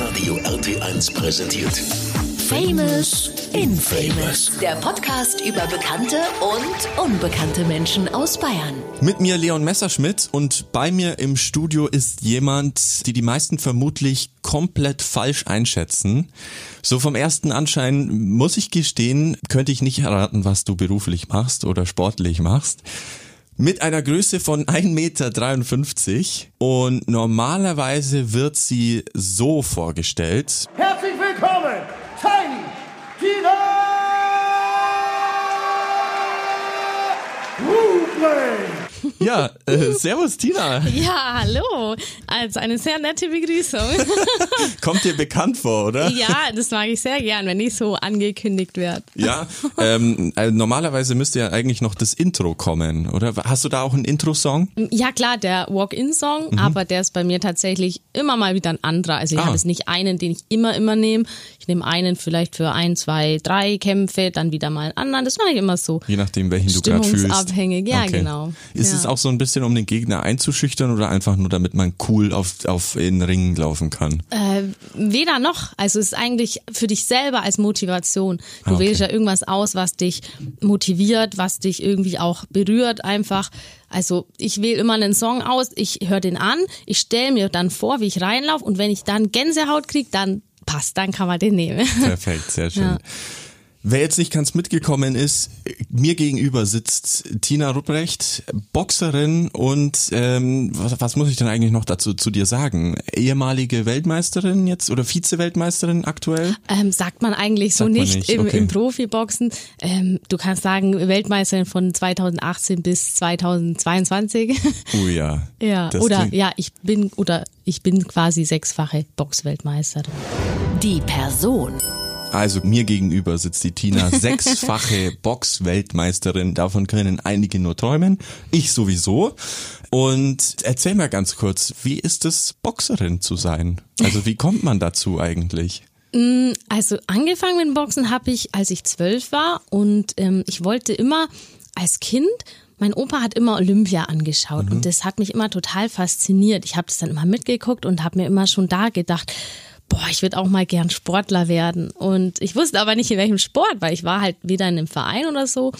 Hitradio RT1 präsentiert. Famous Infamous. Der Podcast über bekannte und unbekannte Menschen aus Bayern. Mit mir Leon Messerschmidt und bei mir im Studio ist jemand, die die meisten vermutlich komplett falsch einschätzen. So vom ersten Anschein muss ich gestehen, könnte ich nicht erraten, was du beruflich machst oder sportlich machst mit einer Größe von 1,53 Meter und normalerweise wird sie so vorgestellt. Herzlich willkommen, Tiny Tina Ruble! Ja, äh, servus Tina. Ja, hallo. Also eine sehr nette Begrüßung. Kommt dir bekannt vor, oder? Ja, das mag ich sehr gern, wenn ich so angekündigt werde. Ja, ähm, also normalerweise müsste ja eigentlich noch das Intro kommen, oder? Hast du da auch einen Intro-Song? Ja klar, der Walk-In-Song, mhm. aber der ist bei mir tatsächlich immer mal wieder ein anderer. Also ich ah. habe jetzt nicht einen, den ich immer, immer nehme. Ich nehme einen vielleicht für ein, zwei, drei Kämpfe, dann wieder mal einen anderen. Das mache ich immer so. Je nachdem, welchen du gerade fühlst. Abhängig, ja okay. genau. Ist ja. es auch so ein bisschen, um den Gegner einzuschüchtern oder einfach nur, damit man cool auf, auf in Ringen laufen kann? Äh, weder noch. Also es ist eigentlich für dich selber als Motivation. Du ah, okay. wählst ja irgendwas aus, was dich motiviert, was dich irgendwie auch berührt einfach. Also ich wähle immer einen Song aus, ich höre den an, ich stelle mir dann vor, wie ich reinlaufe und wenn ich dann Gänsehaut kriege, dann passt, dann kann man den nehmen. Perfekt, sehr schön. Ja. Wer jetzt nicht ganz mitgekommen ist, mir gegenüber sitzt Tina Rupprecht, Boxerin und ähm, was, was muss ich denn eigentlich noch dazu zu dir sagen? Ehemalige Weltmeisterin jetzt oder Vize-Weltmeisterin aktuell? Ähm, sagt man eigentlich so nicht, nicht. Im, okay. im Profiboxen. Ähm, du kannst sagen Weltmeisterin von 2018 bis 2022. Oh ja. ja. Oder ja, ich bin oder ich bin quasi sechsfache Boxweltmeisterin. Die Person. Also mir gegenüber sitzt die Tina, sechsfache Box-Weltmeisterin. Davon können einige nur träumen. Ich sowieso. Und erzähl mal ganz kurz, wie ist es, Boxerin zu sein? Also wie kommt man dazu eigentlich? Mm, also angefangen mit Boxen habe ich, als ich zwölf war und ähm, ich wollte immer als Kind mein Opa hat immer Olympia angeschaut mhm. und das hat mich immer total fasziniert. Ich habe das dann immer mitgeguckt und habe mir immer schon da gedacht, boah, ich würde auch mal gern Sportler werden. Und ich wusste aber nicht in welchem Sport, weil ich war halt weder in einem Verein oder so,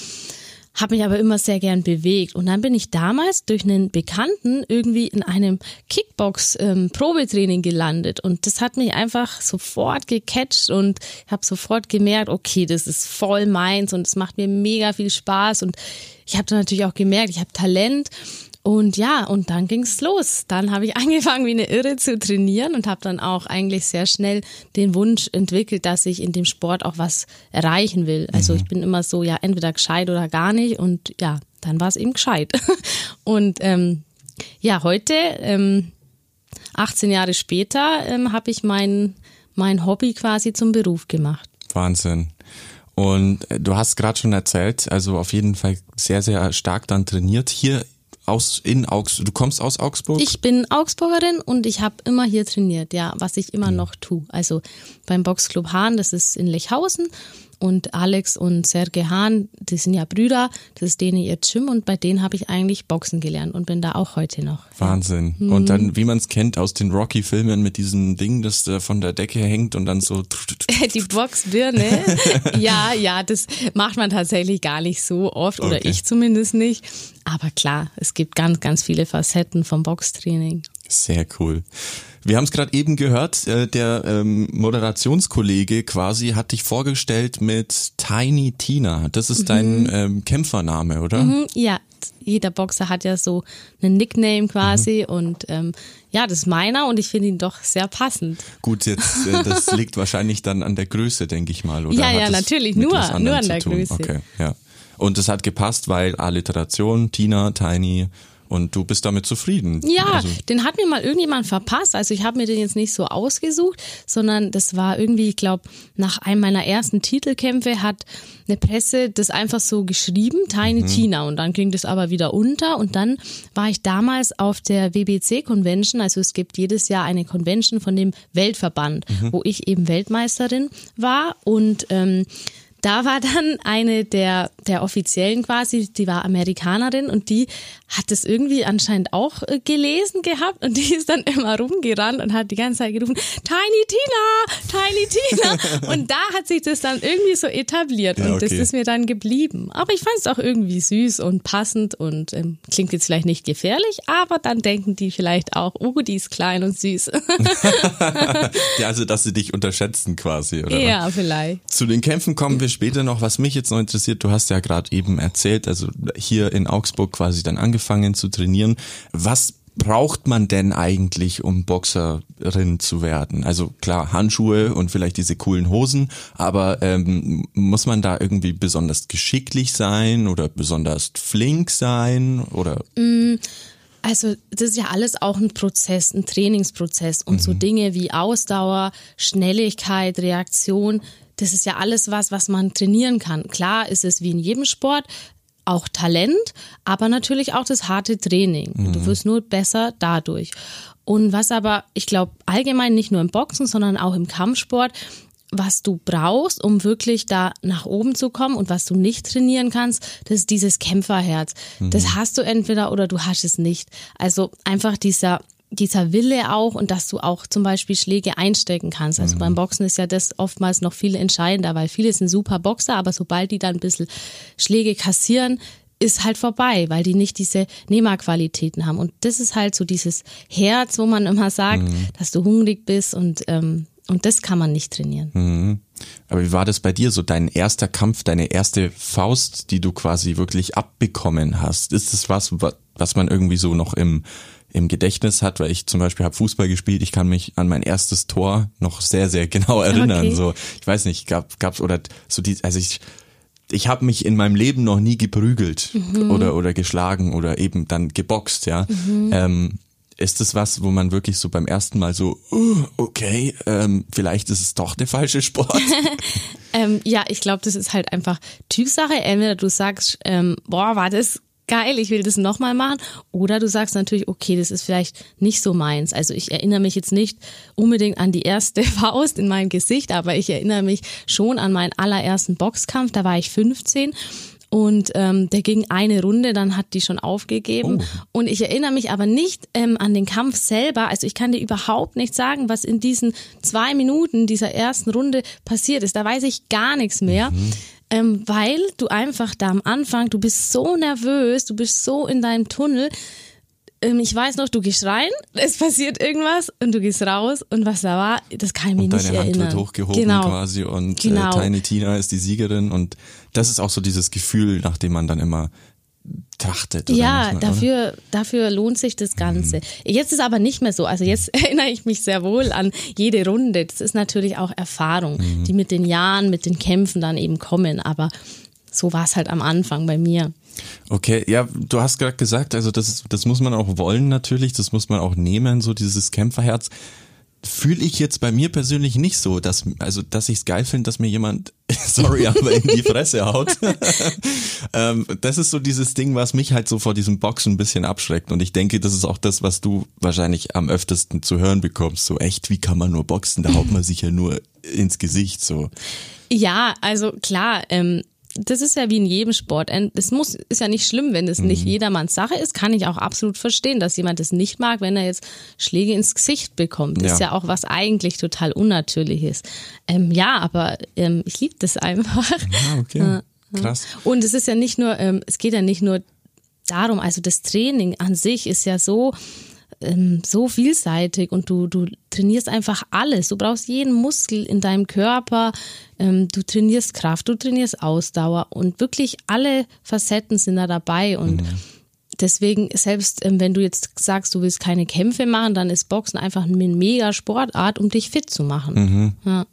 habe mich aber immer sehr gern bewegt. Und dann bin ich damals durch einen Bekannten irgendwie in einem Kickbox-Probetraining ähm, gelandet. Und das hat mich einfach sofort gecatcht und habe sofort gemerkt, okay, das ist voll meins und es macht mir mega viel Spaß. Und ich habe dann natürlich auch gemerkt, ich habe Talent und ja, und dann ging's los. Dann habe ich angefangen, wie eine Irre zu trainieren und habe dann auch eigentlich sehr schnell den Wunsch entwickelt, dass ich in dem Sport auch was erreichen will. Also mhm. ich bin immer so, ja, entweder gescheit oder gar nicht. Und ja, dann war es eben gescheit. Und ähm, ja, heute, ähm, 18 Jahre später, ähm, habe ich mein, mein Hobby quasi zum Beruf gemacht. Wahnsinn. Und äh, du hast gerade schon erzählt, also auf jeden Fall sehr, sehr stark dann trainiert. Hier aus in Augsburg. Du kommst aus Augsburg? Ich bin Augsburgerin und ich habe immer hier trainiert, ja, was ich immer mhm. noch tue. Also beim Boxclub Hahn, das ist in Lechhausen und Alex und Serge Hahn, die sind ja Brüder, das ist denen ihr Gym und bei denen habe ich eigentlich Boxen gelernt und bin da auch heute noch. Wahnsinn. Ja. Und dann, wie man es kennt aus den Rocky-Filmen mit diesem Ding, das da von der Decke hängt und dann so. Die Boxbirne. ja, ja, das macht man tatsächlich gar nicht so oft oder okay. ich zumindest nicht. Aber klar, es gibt ganz, ganz viele Facetten vom Boxtraining. Sehr cool. Wir haben es gerade eben gehört, äh, der ähm, Moderationskollege quasi hat dich vorgestellt mit Tiny Tina. Das ist mhm. dein ähm, Kämpfername, oder? Mhm, ja, jeder Boxer hat ja so einen Nickname quasi mhm. und ähm, ja, das ist meiner und ich finde ihn doch sehr passend. Gut, jetzt äh, das liegt wahrscheinlich dann an der Größe, denke ich mal, oder? Ja, ja, natürlich, nur, nur an der Größe. Okay, ja. Und es hat gepasst, weil Alliteration, Tina, Tiny und du bist damit zufrieden. Ja, also. den hat mir mal irgendjemand verpasst. Also ich habe mir den jetzt nicht so ausgesucht, sondern das war irgendwie, ich glaube, nach einem meiner ersten Titelkämpfe hat eine Presse das einfach so geschrieben, Tiny mhm. Tina. Und dann ging das aber wieder unter. Und dann war ich damals auf der WBC Convention. Also es gibt jedes Jahr eine Convention von dem Weltverband, mhm. wo ich eben Weltmeisterin war. Und ähm, da war dann eine der, der Offiziellen quasi, die war Amerikanerin und die hat es irgendwie anscheinend auch äh, gelesen gehabt und die ist dann immer rumgerannt und hat die ganze Zeit gerufen, Tiny Tina, Tiny Tina. Und da hat sich das dann irgendwie so etabliert Ja, und okay. das ist mir dann geblieben. Aber ich fand es auch irgendwie süß und passend und ähm, klingt jetzt vielleicht nicht gefährlich, aber dann denken die vielleicht auch, oh, die ist klein und süß. Ja, also dass sie dich unterschätzen quasi, oder? ja, vielleicht. Zu den Kämpfen kommen wir später noch. Was mich jetzt noch interessiert, du hast ja gerade eben erzählt, also hier in Augsburg quasi dann angefangen zu trainieren. Was braucht man denn eigentlich, um Boxerin zu werden? Also klar, Handschuhe und vielleicht diese coolen Hosen, aber ähm, muss man da irgendwie besonders geschicklich sein oder besonders flink sein oder? Also das ist ja alles auch ein Prozess, ein Trainingsprozess und so Dinge wie Ausdauer, Schnelligkeit, Reaktion, das ist ja alles was, was man trainieren kann. Klar ist es wie in jedem Sport auch Talent, aber natürlich auch das harte Training. Du wirst nur besser dadurch. Und was aber, ich glaube, allgemein nicht nur im Boxen, sondern auch im Kampfsport, was du brauchst, um wirklich da nach oben zu kommen und was du nicht trainieren kannst, das ist dieses Kämpferherz. Das hast du entweder oder du hast es nicht. Also einfach dieser dieser Wille auch und dass du auch zum Beispiel Schläge einstecken kannst. Also beim Boxen ist ja das oftmals noch viel entscheidender, weil viele sind super Boxer, aber sobald die dann ein bisschen Schläge kassieren, ist halt vorbei, weil die nicht diese Nehmerqualitäten haben. Und das ist halt so dieses Herz, wo man immer sagt, dass du hungrig bist und, ähm, und das kann man nicht trainieren. Aber wie war das bei dir so? Dein erster Kampf, deine erste Faust, die du quasi wirklich abbekommen hast? Ist das was, wa- was man irgendwie so noch im, im Gedächtnis hat? Weil ich zum Beispiel habe Fußball gespielt, ich kann mich an mein erstes Tor noch sehr, sehr genau erinnern. Okay. So, ich weiß nicht, gab, gab's oder so die, also ich, ich habe mich in meinem Leben noch nie geprügelt oder oder geschlagen oder eben dann geboxt, ja. Ähm, ist das was, wo man wirklich so beim ersten Mal so, uh, okay, ähm, vielleicht ist es doch der falsche Sport? Ähm, ja, ich glaube, das ist halt einfach Typsache. Entweder du sagst, ähm, boah, war das geil, ich will das nochmal machen. Oder du sagst natürlich, okay, das ist vielleicht nicht so meins. Also ich erinnere mich jetzt nicht unbedingt an die erste Faust in meinem Gesicht, aber ich erinnere mich schon an meinen allerersten Boxkampf. Da war ich 15. Und ähm, der ging eine Runde, dann hat die schon aufgegeben. Und ich erinnere mich aber nicht ähm, an den Kampf selber. Also ich kann dir überhaupt nicht sagen, was in diesen zwei Minuten dieser ersten Runde passiert ist. Da weiß ich gar nichts mehr. Ähm, weil du einfach da am Anfang, du bist so nervös, du bist so in deinem Tunnel. Ähm, ich weiß noch, du gehst rein, es passiert irgendwas und du gehst raus und was da war, das kann ich mir Und nicht deine Hand erinnern. wird hochgehoben genau. quasi und Genau. äh, Tiny Tina ist die Siegerin und das ist auch so dieses Gefühl, nach dem man dann immer trachtet. Oder Ja, oder? dafür, dafür lohnt sich das Ganze. Mhm. Jetzt ist aber nicht mehr so. Also jetzt erinnere ich mich sehr wohl an jede Runde. Das ist natürlich auch Erfahrung, Mhm. die mit den Jahren, mit den Kämpfen dann eben kommen. Aber so war es halt am Anfang bei mir. Okay, ja, du hast gerade gesagt, also das, das muss man auch wollen natürlich, das muss man auch nehmen, so dieses Kämpferherz. Fühle ich jetzt bei mir persönlich nicht so, dass, also, dass ich es geil finde, dass mir jemand, sorry, aber in die Fresse haut. ähm, das ist so dieses Ding, was mich halt so vor diesem Boxen ein bisschen abschreckt. Und ich denke, das ist auch das, was du wahrscheinlich am öftesten zu hören bekommst. So echt, wie kann man nur boxen? Da haut man sich ja nur ins Gesicht, so. Ja, also klar, ähm, das ist ja wie in jedem Sport. Es muss, ist ja nicht schlimm, wenn es Mhm. nicht jedermanns Sache ist. Kann ich auch absolut verstehen, dass jemand das nicht mag, wenn er jetzt Schläge ins Gesicht bekommt. Das ist Ja. ja auch was eigentlich total Unnatürliches. Ähm, ja, aber ähm, ich liebe das einfach. Ah, okay. Krass. Und es ist ja nicht nur, ähm, es geht ja nicht nur darum, also das Training an sich ist ja so, ähm, so vielseitig und du, du trainierst einfach alles. Du brauchst jeden Muskel in deinem Körper, ähm, du trainierst Kraft, du trainierst Ausdauer und wirklich alle Facetten sind da dabei und Deswegen, selbst ähm, wenn du jetzt sagst, du willst keine Kämpfe machen, dann ist Boxen einfach eine mega Sportart, um dich fit zu machen. Ja.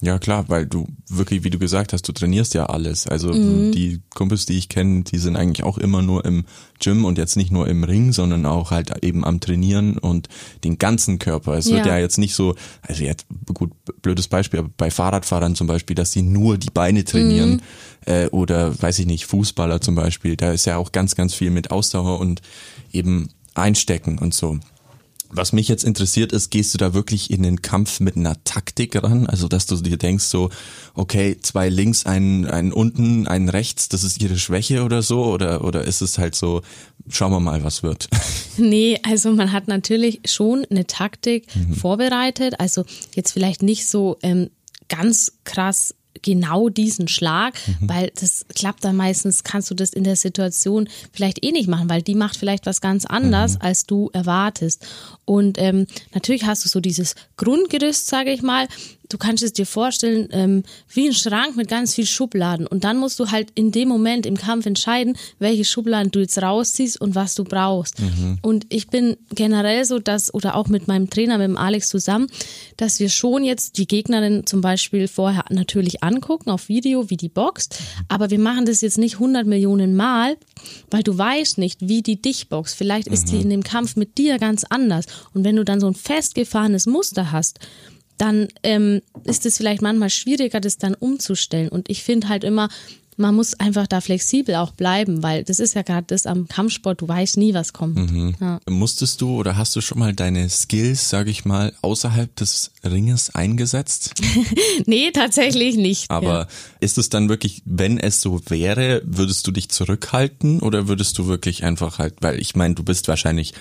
Ja, klar, weil du wirklich, wie du gesagt hast, du trainierst ja alles. Also Mhm. die Kumpels, die ich kenne, die sind eigentlich auch immer nur im Gym und jetzt nicht nur im Ring, sondern auch halt eben am Trainieren und den ganzen Körper. Es wird Ja. ja jetzt nicht so, also jetzt gut, blödes Beispiel, aber bei Fahrradfahrern zum Beispiel, dass sie nur die Beine trainieren Mhm. äh, oder weiß ich nicht, Fußballer zum Beispiel, da ist ja auch ganz, ganz viel mit Ausdauer und eben Einstecken und so. Was mich jetzt interessiert ist, gehst du da wirklich in den Kampf mit einer Taktik ran? Also, dass du dir denkst so, okay, zwei links, einen, einen unten, einen rechts, das ist ihre Schwäche oder so? Oder, oder ist es halt so, schauen wir mal, was wird? Nee, also man hat natürlich schon eine Taktik mhm. vorbereitet. Also jetzt vielleicht nicht so ähm, ganz krass genau diesen Schlag, mhm. weil das klappt dann meistens, kannst du das in der Situation vielleicht eh nicht machen, weil die macht vielleicht was ganz anders, mhm. als du erwartest. Und ähm, natürlich hast du so dieses Grundgerüst, sage ich mal, du kannst es dir vorstellen, ähm, wie ein Schrank mit ganz viel Schubladen. Und dann musst du halt in dem Moment im Kampf entscheiden, welche Schubladen du jetzt rausziehst und was du brauchst. Mhm. Und ich bin generell so, dass, oder auch mit meinem Trainer, mit dem Alex zusammen, dass wir schon jetzt die Gegnerin zum Beispiel vorher natürlich angucken auf Video, wie die boxt. Aber wir machen das jetzt nicht 100 Millionen Mal, weil du weißt nicht, wie die dich boxt. Vielleicht ist mhm. die in dem Kampf mit dir ganz anders. Und wenn du dann so ein festgefahrenes Muster hast, dann ähm, ist es vielleicht manchmal schwieriger, das dann umzustellen. Und ich finde halt immer, man muss einfach da flexibel auch bleiben, weil das ist ja gerade das am Kampfsport, du weißt nie, was kommt. Mhm. Ja. Musstest du oder hast du schon mal deine Skills, sage ich mal, außerhalb des Ringes eingesetzt? nee, tatsächlich nicht. Aber ja. ist es dann wirklich, wenn es so wäre, würdest du dich zurückhalten oder würdest du wirklich einfach halt, weil ich meine, du bist wahrscheinlich,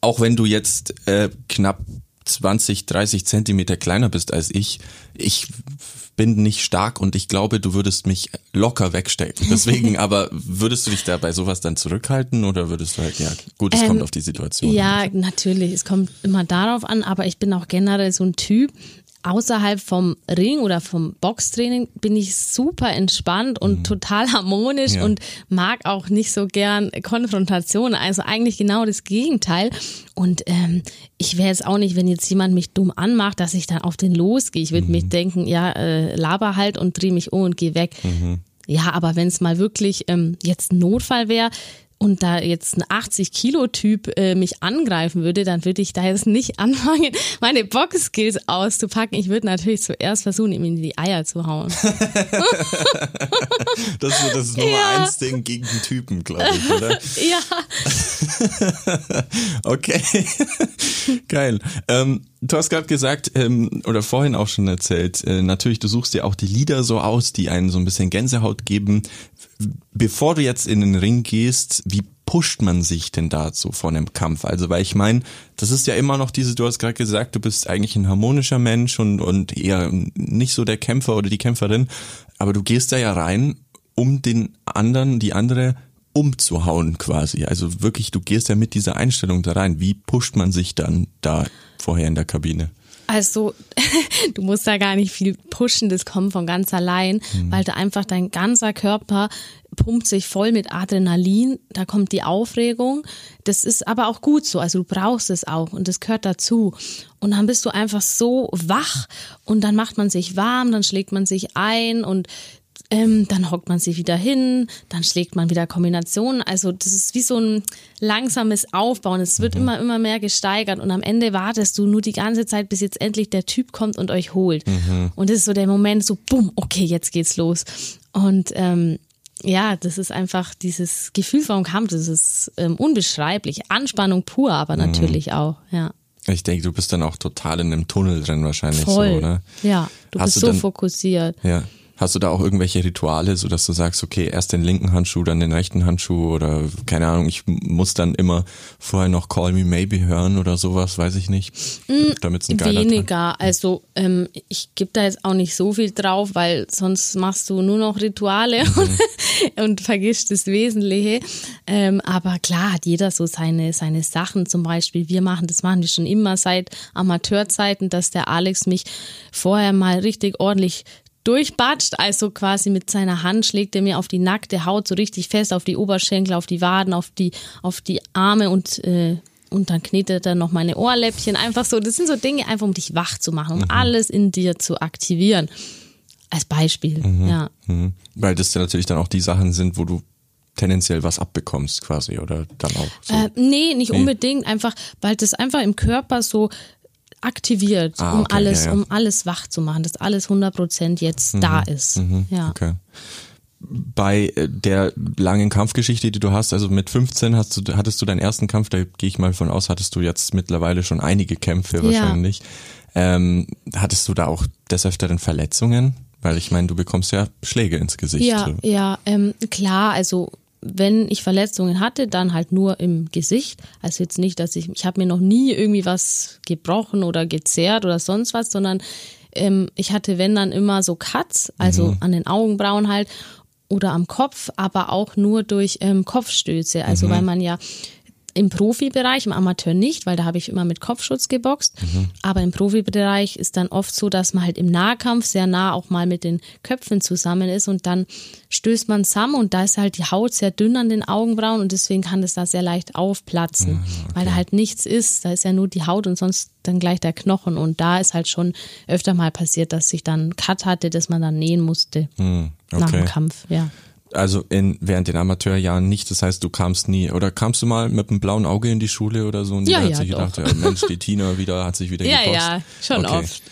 auch wenn du jetzt äh, knapp 20, 30 Zentimeter kleiner bist als ich, ich bin nicht stark und ich glaube, du würdest mich locker wegstecken. Deswegen, aber würdest du dich da bei sowas dann zurückhalten oder würdest du halt, ja, gut, es ähm, kommt auf die Situation. Ja, an. natürlich, es kommt immer darauf an, aber ich bin auch generell so ein Typ, außerhalb vom Ring oder vom Boxtraining bin ich super entspannt und mhm. total harmonisch ja. und mag auch nicht so gern Konfrontation. Also eigentlich genau das Gegenteil. Und ähm, ich wäre jetzt auch nicht, wenn jetzt jemand mich dumm anmacht, dass ich dann auf den losgehe. Ich würde mhm. mich denken, ja, äh, laber halt und dreh mich um und geh weg. Mhm. Ja, aber wenn es mal wirklich ähm, jetzt ein Notfall wäre, und da jetzt ein 80-Kilo-Typ äh, mich angreifen würde, dann würde ich da jetzt nicht anfangen, meine Box-Skills auszupacken. Ich würde natürlich zuerst versuchen, ihm in die Eier zu hauen. das ist das Nummer ja. eins Ding gegen den Typen, glaube ich, oder? ja. okay. Geil. Ähm, du hast gerade gesagt, ähm, oder vorhin auch schon erzählt, äh, natürlich, du suchst dir auch die Lieder so aus, die einen so ein bisschen Gänsehaut geben. Bevor du jetzt in den Ring gehst, wie pusht man sich denn da so vor einem Kampf? Also, weil ich meine, das ist ja immer noch diese, du hast gerade gesagt, du bist eigentlich ein harmonischer Mensch und, und eher nicht so der Kämpfer oder die Kämpferin, aber du gehst da ja rein, um den anderen, die andere umzuhauen quasi. Also wirklich, du gehst ja mit dieser Einstellung da rein. Wie pusht man sich dann da vorher in der Kabine? Also, du musst da gar nicht viel pushen, das kommt von ganz allein, mhm. weil da einfach dein ganzer Körper pumpt sich voll mit Adrenalin, da kommt die Aufregung. Das ist aber auch gut so, also du brauchst es auch und das gehört dazu. Und dann bist du einfach so wach und dann macht man sich warm, dann schlägt man sich ein und ähm, dann hockt man sich wieder hin, dann schlägt man wieder Kombinationen. Also das ist wie so ein langsames Aufbauen. Es wird mhm. immer, immer mehr gesteigert und am Ende wartest du nur die ganze Zeit, bis jetzt endlich der Typ kommt und euch holt. Mhm. Und das ist so der Moment, so bumm, okay, jetzt geht's los. Und ähm, ja, das ist einfach dieses Gefühl vom Kampf, das ist ähm, unbeschreiblich. Anspannung pur, aber mhm. natürlich auch, ja. Ich denke, du bist dann auch total in einem Tunnel drin wahrscheinlich Voll. so, oder? Ja, du Hast bist du so dann, fokussiert. Ja. Hast du da auch irgendwelche Rituale, so dass du sagst, okay, erst den linken Handschuh, dann den rechten Handschuh oder keine Ahnung, ich muss dann immer vorher noch Call Me Maybe hören oder sowas, weiß ich nicht. Mm, Damit ein Weniger. Tag. Also ähm, ich gebe da jetzt auch nicht so viel drauf, weil sonst machst du nur noch Rituale mhm. und, und vergisst das Wesentliche. Ähm, aber klar hat jeder so seine, seine Sachen. Zum Beispiel, wir machen, das machen wir schon immer seit Amateurzeiten, dass der Alex mich vorher mal richtig ordentlich durchbatscht, also quasi mit seiner Hand schlägt er mir auf die nackte Haut so richtig fest, auf die Oberschenkel, auf die Waden, auf die, auf die Arme und, äh, und dann knetet er noch meine Ohrläppchen. Einfach so, das sind so Dinge, einfach um dich wach zu machen, um mhm. alles in dir zu aktivieren. Als Beispiel, mhm. ja. Mhm. Weil das ja natürlich dann auch die Sachen sind, wo du tendenziell was abbekommst quasi oder dann auch so. Äh, nee, nicht nee. unbedingt, einfach, weil das einfach im Körper so aktiviert, ah, okay, um alles, ja, ja. um alles wach zu machen, dass alles 100 Prozent jetzt mhm, da ist. Mhm, ja. Okay. bei äh, der langen Kampfgeschichte, die du hast, also mit 15 hast du, hattest du deinen ersten Kampf, da gehe ich mal von aus, hattest du jetzt mittlerweile schon einige Kämpfe wahrscheinlich. Ja. Ähm, hattest du da auch des Öfteren Verletzungen? Weil ich meine, du bekommst ja Schläge ins Gesicht. Ja, ja, ähm, klar, also wenn ich Verletzungen hatte, dann halt nur im Gesicht. Also jetzt nicht, dass ich, ich habe mir noch nie irgendwie was gebrochen oder gezerrt oder sonst was, sondern ähm, ich hatte, wenn dann immer so Cuts, also mhm. an den Augenbrauen halt oder am Kopf, aber auch nur durch ähm, Kopfstöße. Also mhm. weil man ja im Profibereich, im Amateur nicht, weil da habe ich immer mit Kopfschutz geboxt. Mhm. Aber im Profibereich ist dann oft so, dass man halt im Nahkampf sehr nah auch mal mit den Köpfen zusammen ist und dann stößt man zusammen und da ist halt die Haut sehr dünn an den Augenbrauen und deswegen kann das da sehr leicht aufplatzen, mhm, okay. weil da halt nichts ist. Da ist ja nur die Haut und sonst dann gleich der Knochen und da ist halt schon öfter mal passiert, dass ich dann Cut hatte, dass man dann nähen musste mhm, okay. nach dem Kampf, ja also in, während den Amateurjahren nicht. Das heißt, du kamst nie oder kamst du mal mit einem blauen Auge in die Schule oder so und ja, hat ja, sich doch. gedacht, ja, Mensch, die Tina wieder hat sich wieder ja, gepost. Ja, schon okay. oft.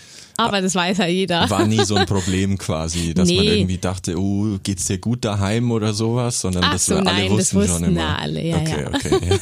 Aber das weiß ja jeder. War nie so ein Problem quasi, dass nee. man irgendwie dachte, oh, geht's dir gut daheim oder sowas, sondern Ach das so, alle nein, wussten, das wussten schon immer. alle, ja, okay, ja. okay.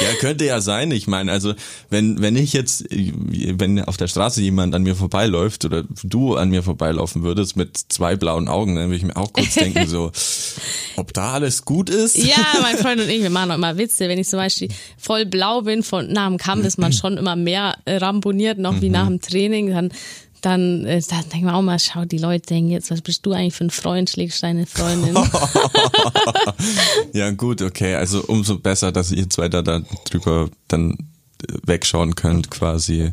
ja, könnte ja sein. Ich meine, also wenn wenn ich jetzt, wenn auf der Straße jemand an mir vorbeiläuft oder du an mir vorbeilaufen würdest mit zwei blauen Augen, dann würde ich mir auch kurz denken so, ob da alles gut ist. Ja, mein Freund und ich, wir machen auch immer Witze. Wenn ich zum Beispiel voll blau bin von nach dem Kampf, ist man schon immer mehr ramboniert noch wie nach dem Training. Dann dann, äh, dann denken wir auch mal, schau, die Leute denken jetzt, was bist du eigentlich für ein Freund, schlägst deine Freundin. ja, gut, okay. Also umso besser, dass ihr zwei da, da drüber dann äh, wegschauen könnt, quasi.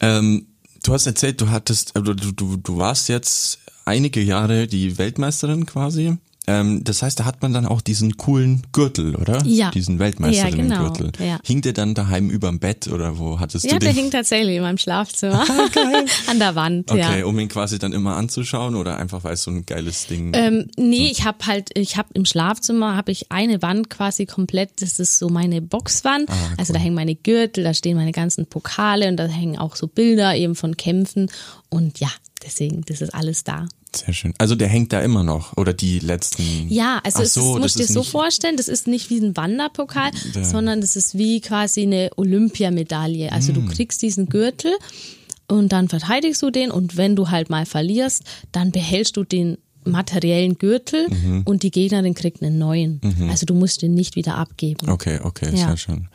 Ähm, du hast erzählt, du hattest, also du, du, du warst jetzt einige Jahre die Weltmeisterin quasi. Ähm, das heißt, da hat man dann auch diesen coolen Gürtel, oder? Ja. Diesen Weltmeisterinnen-Gürtel. Ja, genau. ja. Hing der dann daheim überm Bett oder wo hattest ja, du den? Ja, der hing tatsächlich in meinem Schlafzimmer. Ah, geil. An der Wand, okay, ja. um ihn quasi dann immer anzuschauen oder einfach, weil es so ein geiles Ding ähm, Nee, ich habe halt, ich habe im Schlafzimmer habe ich eine Wand quasi komplett, das ist so meine Boxwand. Ah, cool. Also da hängen meine Gürtel, da stehen meine ganzen Pokale und da hängen auch so Bilder eben von Kämpfen. Und ja, deswegen, das ist alles da. Sehr schön. Also der hängt da immer noch oder die letzten. Ja, also so, ist, musst dir so vorstellen, das ist nicht wie ein Wanderpokal, ja. sondern das ist wie quasi eine Olympiamedaille. Also hm. du kriegst diesen Gürtel und dann verteidigst du den und wenn du halt mal verlierst, dann behältst du den materiellen Gürtel mhm. und die Gegnerin kriegt einen neuen. Mhm. Also du musst den nicht wieder abgeben. Okay, okay, ja. sehr schön.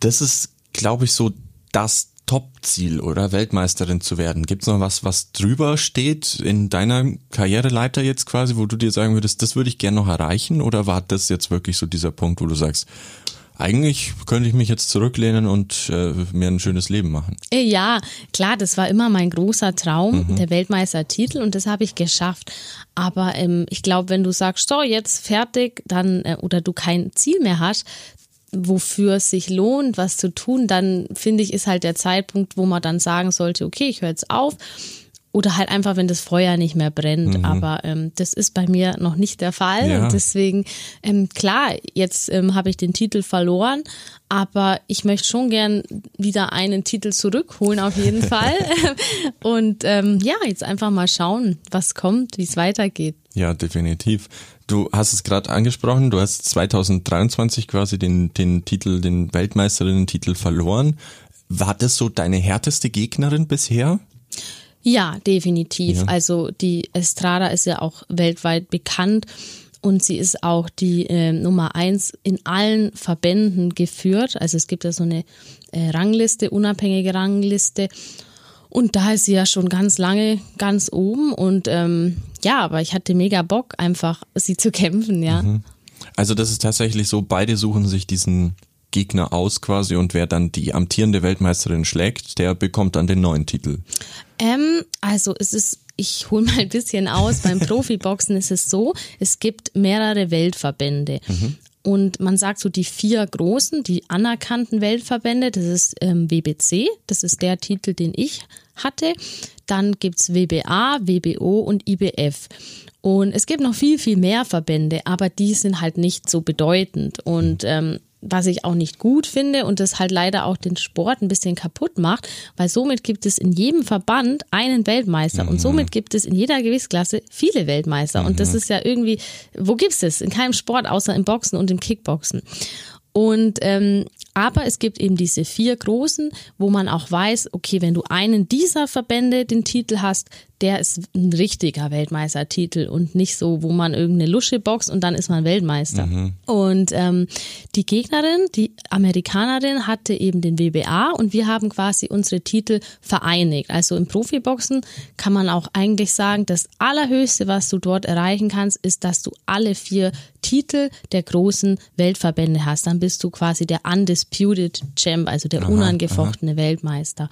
Das ist, glaube ich, so das Top-Ziel, oder? Weltmeisterin zu werden. Gibt's noch was, was drüber steht in deiner Karriereleiter jetzt quasi, wo du dir sagen würdest, das würde ich gerne noch erreichen? Oder war das jetzt wirklich so dieser Punkt, wo du sagst, eigentlich könnte ich mich jetzt zurücklehnen und äh, mir ein schönes Leben machen. Äh, ja, klar, das war immer mein großer Traum, mhm. der Weltmeistertitel und das habe ich geschafft. Aber ähm, ich glaube, wenn du sagst, so jetzt fertig, dann äh, oder du kein Ziel mehr hast, wofür es sich lohnt, was zu tun, dann finde ich, ist halt der Zeitpunkt, wo man dann sagen sollte, okay, ich höre jetzt auf. Oder halt einfach, wenn das Feuer nicht mehr brennt. Mhm. Aber ähm, das ist bei mir noch nicht der Fall. Ja. Und deswegen, ähm, klar, jetzt ähm, habe ich den Titel verloren, aber ich möchte schon gern wieder einen Titel zurückholen, auf jeden Fall. Und ähm, ja, jetzt einfach mal schauen, was kommt, wie es weitergeht. Ja, definitiv. Du hast es gerade angesprochen, du hast 2023 quasi den, den Titel, den Weltmeisterinnen-Titel verloren. War das so deine härteste Gegnerin bisher? Ja, definitiv. Ja. Also die Estrada ist ja auch weltweit bekannt und sie ist auch die äh, Nummer eins in allen Verbänden geführt. Also es gibt ja so eine äh, Rangliste, unabhängige Rangliste. Und da ist sie ja schon ganz lange ganz oben und ähm, ja, aber ich hatte mega Bock, einfach sie zu kämpfen, ja. Mhm. Also das ist tatsächlich so, beide suchen sich diesen Gegner aus quasi und wer dann die amtierende Weltmeisterin schlägt, der bekommt dann den neuen Titel. Ähm, also es ist, ich hole mal ein bisschen aus, beim Profiboxen ist es so, es gibt mehrere Weltverbände. Mhm. Und man sagt so die vier großen, die anerkannten Weltverbände, das ist ähm, WBC, das ist der Titel, den ich hatte. Dann gibt's WBA, WBO und IBF. Und es gibt noch viel, viel mehr Verbände, aber die sind halt nicht so bedeutend. Und ähm, was ich auch nicht gut finde und das halt leider auch den Sport ein bisschen kaputt macht, weil somit gibt es in jedem Verband einen Weltmeister mhm. und somit gibt es in jeder Gewichtsklasse viele Weltmeister mhm. und das ist ja irgendwie, wo gibt es das? In keinem Sport außer im Boxen und im Kickboxen. Und ähm, aber es gibt eben diese vier großen, wo man auch weiß, okay, wenn du einen dieser Verbände den Titel hast, der ist ein richtiger Weltmeistertitel und nicht so, wo man irgendeine Lusche boxt und dann ist man Weltmeister. Mhm. Und ähm, die Gegnerin, die Amerikanerin, hatte eben den WBA und wir haben quasi unsere Titel vereinigt. Also im Profiboxen kann man auch eigentlich sagen, das Allerhöchste, was du dort erreichen kannst, ist, dass du alle vier Titel der großen Weltverbände hast. Dann bist du quasi der Undisputed Champ, also der aha, unangefochtene aha. Weltmeister.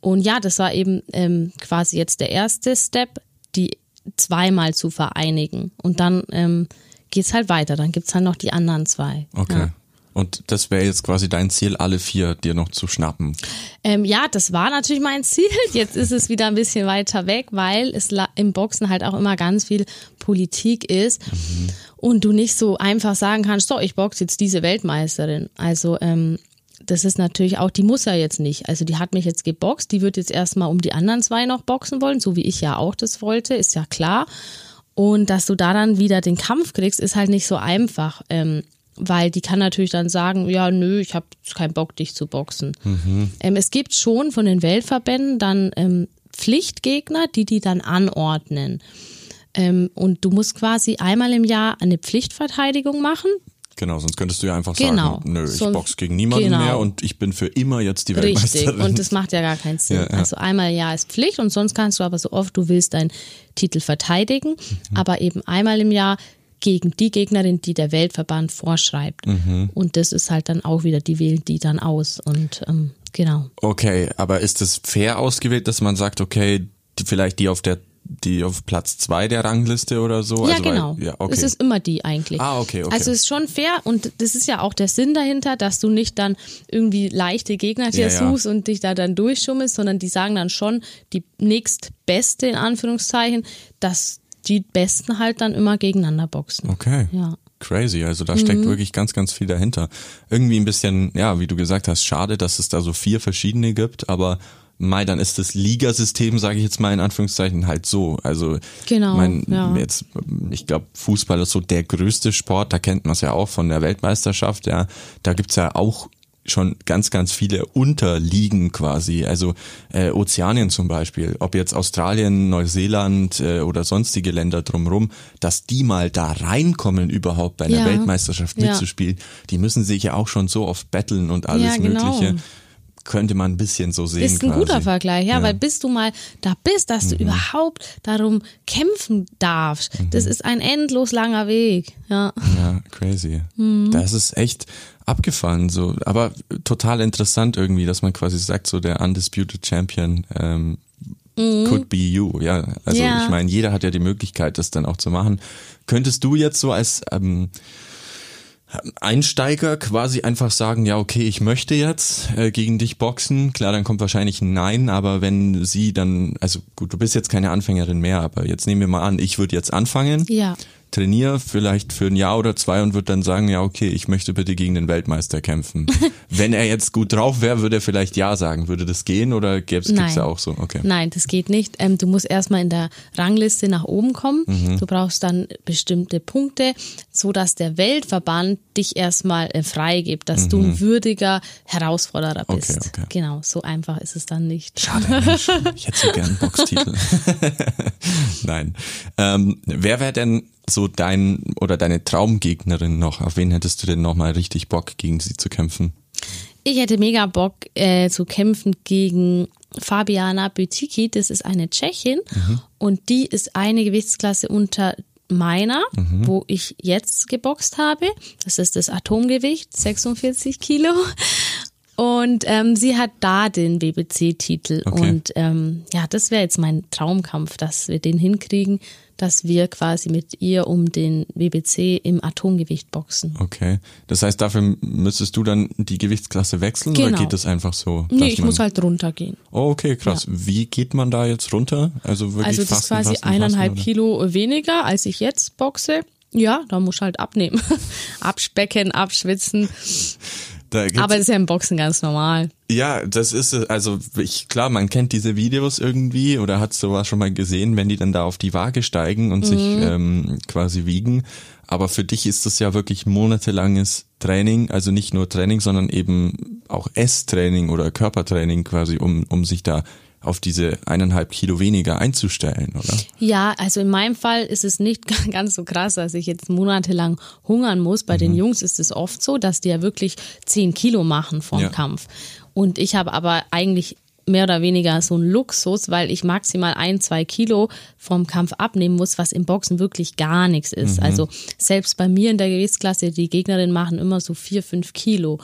Und ja, das war eben ähm, quasi jetzt der erste Step, die zweimal zu vereinigen. Und dann ähm, geht's halt weiter. Dann gibt's halt noch die anderen zwei. Okay. Ja. Und das wäre jetzt quasi dein Ziel, alle vier dir noch zu schnappen. Ähm, ja, das war natürlich mein Ziel. Jetzt ist es wieder ein bisschen weiter weg, weil es im Boxen halt auch immer ganz viel Politik ist mhm. und du nicht so einfach sagen kannst, so, ich boxe jetzt diese Weltmeisterin. Also ähm, das ist natürlich auch, die muss ja jetzt nicht. Also die hat mich jetzt geboxt, die wird jetzt erstmal um die anderen zwei noch boxen wollen, so wie ich ja auch das wollte, ist ja klar. Und dass du da dann wieder den Kampf kriegst, ist halt nicht so einfach. Ähm, weil die kann natürlich dann sagen, ja, nö, ich habe keinen Bock, dich zu boxen. Mhm. Ähm, es gibt schon von den Weltverbänden dann ähm, Pflichtgegner, die die dann anordnen. Ähm, und du musst quasi einmal im Jahr eine Pflichtverteidigung machen. Genau, sonst könntest du ja einfach genau. sagen, nö, ich so, boxe gegen niemanden genau. mehr und ich bin für immer jetzt die Weltmeisterin. Richtig, und das macht ja gar keinen Sinn. Ja, ja. Also einmal im Jahr ist Pflicht und sonst kannst du aber so oft du willst deinen Titel verteidigen, mhm. aber eben einmal im Jahr gegen die Gegnerin, die der Weltverband vorschreibt. Mhm. Und das ist halt dann auch wieder, die wählen die dann aus und ähm, genau. Okay, aber ist es fair ausgewählt, dass man sagt, okay, die, vielleicht die auf der die auf Platz zwei der Rangliste oder so? Ja, also, genau. Weil, ja, okay. Es ist immer die eigentlich. Ah, okay, okay. Also es ist schon fair und das ist ja auch der Sinn dahinter, dass du nicht dann irgendwie leichte Gegner dir ja, suchst ja. und dich da dann durchschummelst, sondern die sagen dann schon die nächstbeste in Anführungszeichen, dass die Besten halt dann immer gegeneinander boxen. Okay. Ja. Crazy, also da steckt mhm. wirklich ganz, ganz viel dahinter. Irgendwie ein bisschen, ja, wie du gesagt hast, schade, dass es da so vier verschiedene gibt, aber Mai, dann ist das Ligasystem, sage ich jetzt mal in Anführungszeichen, halt so. Also genau, mein, ja. jetzt, ich glaube, Fußball ist so der größte Sport, da kennt man es ja auch von der Weltmeisterschaft, ja. Da gibt's ja auch schon ganz, ganz viele Unterliegen quasi, also äh, Ozeanien zum Beispiel, ob jetzt Australien, Neuseeland äh, oder sonstige Länder drumherum, dass die mal da reinkommen überhaupt bei einer ja. Weltmeisterschaft mitzuspielen, ja. die müssen sich ja auch schon so oft betteln und alles ja, genau. Mögliche könnte man ein bisschen so sehen. Ist ein quasi. guter Vergleich, ja, ja, weil bis du mal da bist, dass du mhm. überhaupt darum kämpfen darfst, mhm. das ist ein endlos langer Weg. Ja, ja crazy. Mhm. Das ist echt abgefahren, so, aber total interessant irgendwie, dass man quasi sagt, so der undisputed Champion ähm, mhm. could be you. Ja, also ja. ich meine, jeder hat ja die Möglichkeit, das dann auch zu machen. Könntest du jetzt so als ähm, Einsteiger quasi einfach sagen, ja, okay, ich möchte jetzt äh, gegen dich boxen. Klar, dann kommt wahrscheinlich ein Nein, aber wenn sie dann, also gut, du bist jetzt keine Anfängerin mehr, aber jetzt nehmen wir mal an, ich würde jetzt anfangen. Ja trainiere vielleicht für ein Jahr oder zwei und würde dann sagen, ja, okay, ich möchte bitte gegen den Weltmeister kämpfen. Wenn er jetzt gut drauf wäre, würde er vielleicht ja sagen. Würde das gehen oder gäbe es ja auch so? Okay. Nein, das geht nicht. Ähm, du musst erstmal in der Rangliste nach oben kommen. Mhm. Du brauchst dann bestimmte Punkte, so dass der Weltverband dich erstmal äh, freigibt, dass mhm. du ein mhm. würdiger Herausforderer bist. Okay, okay. Genau, so einfach ist es dann nicht. Schade, Mensch. Ich hätte so gern einen Boxtitel. Nein. Ähm, wer wäre denn so dein oder deine Traumgegnerin noch? Auf wen hättest du denn nochmal richtig Bock, gegen sie zu kämpfen? Ich hätte mega Bock äh, zu kämpfen gegen Fabiana Bütiki. Das ist eine Tschechin mhm. und die ist eine Gewichtsklasse unter meiner, mhm. wo ich jetzt geboxt habe. Das ist das Atomgewicht, 46 Kilo. Und ähm, sie hat da den BBC-Titel. Okay. Und ähm, ja, das wäre jetzt mein Traumkampf, dass wir den hinkriegen dass wir quasi mit ihr um den WBC im Atomgewicht boxen. Okay. Das heißt, dafür müsstest du dann die Gewichtsklasse wechseln genau. oder geht das einfach so? Nee, ich muss halt runtergehen. Oh, okay, krass. Ja. Wie geht man da jetzt runter? Also wirklich Also das ist quasi fasten, eineinhalb fasten, Kilo weniger, als ich jetzt boxe. Ja, da musst du halt abnehmen. Abspecken, abschwitzen. Aber das ist ja im Boxen ganz normal. Ja, das ist es. Also ich klar, man kennt diese Videos irgendwie oder hat sowas schon mal gesehen, wenn die dann da auf die Waage steigen und sich ähm, quasi wiegen. Aber für dich ist das ja wirklich monatelanges Training, also nicht nur Training, sondern eben auch Esstraining oder Körpertraining quasi, um um sich da auf diese eineinhalb Kilo weniger einzustellen, oder? Ja, also in meinem Fall ist es nicht ganz so krass, dass ich jetzt monatelang hungern muss. Bei den Jungs ist es oft so, dass die ja wirklich 10 Kilo machen vom Ja. Kampf. Und ich habe aber eigentlich mehr oder weniger so einen Luxus, weil ich maximal ein, zwei Kilo vom Kampf abnehmen muss, was im Boxen wirklich gar nichts ist. Also selbst bei mir in der Gewichtsklasse, die Gegnerinnen machen immer so vier, fünf Kilo.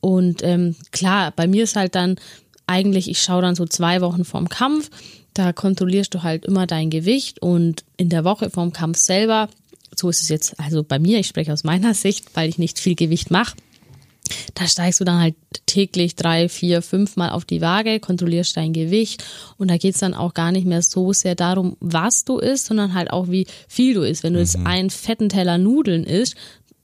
Und ähm, klar, bei mir ist halt dann eigentlich, ich schaue dann so zwei Wochen vorm Kampf, da kontrollierst du halt immer dein Gewicht und in der Woche vorm Kampf selber, so ist es jetzt, also bei mir, ich spreche aus meiner Sicht, weil ich nicht viel Gewicht mache, da steigst du dann halt täglich drei, vier, fünf Mal auf die Waage, kontrollierst dein Gewicht und da geht's dann auch gar nicht mehr so sehr darum, was du isst, sondern halt auch, wie viel du isst. Wenn du jetzt einen fetten Teller Nudeln isst,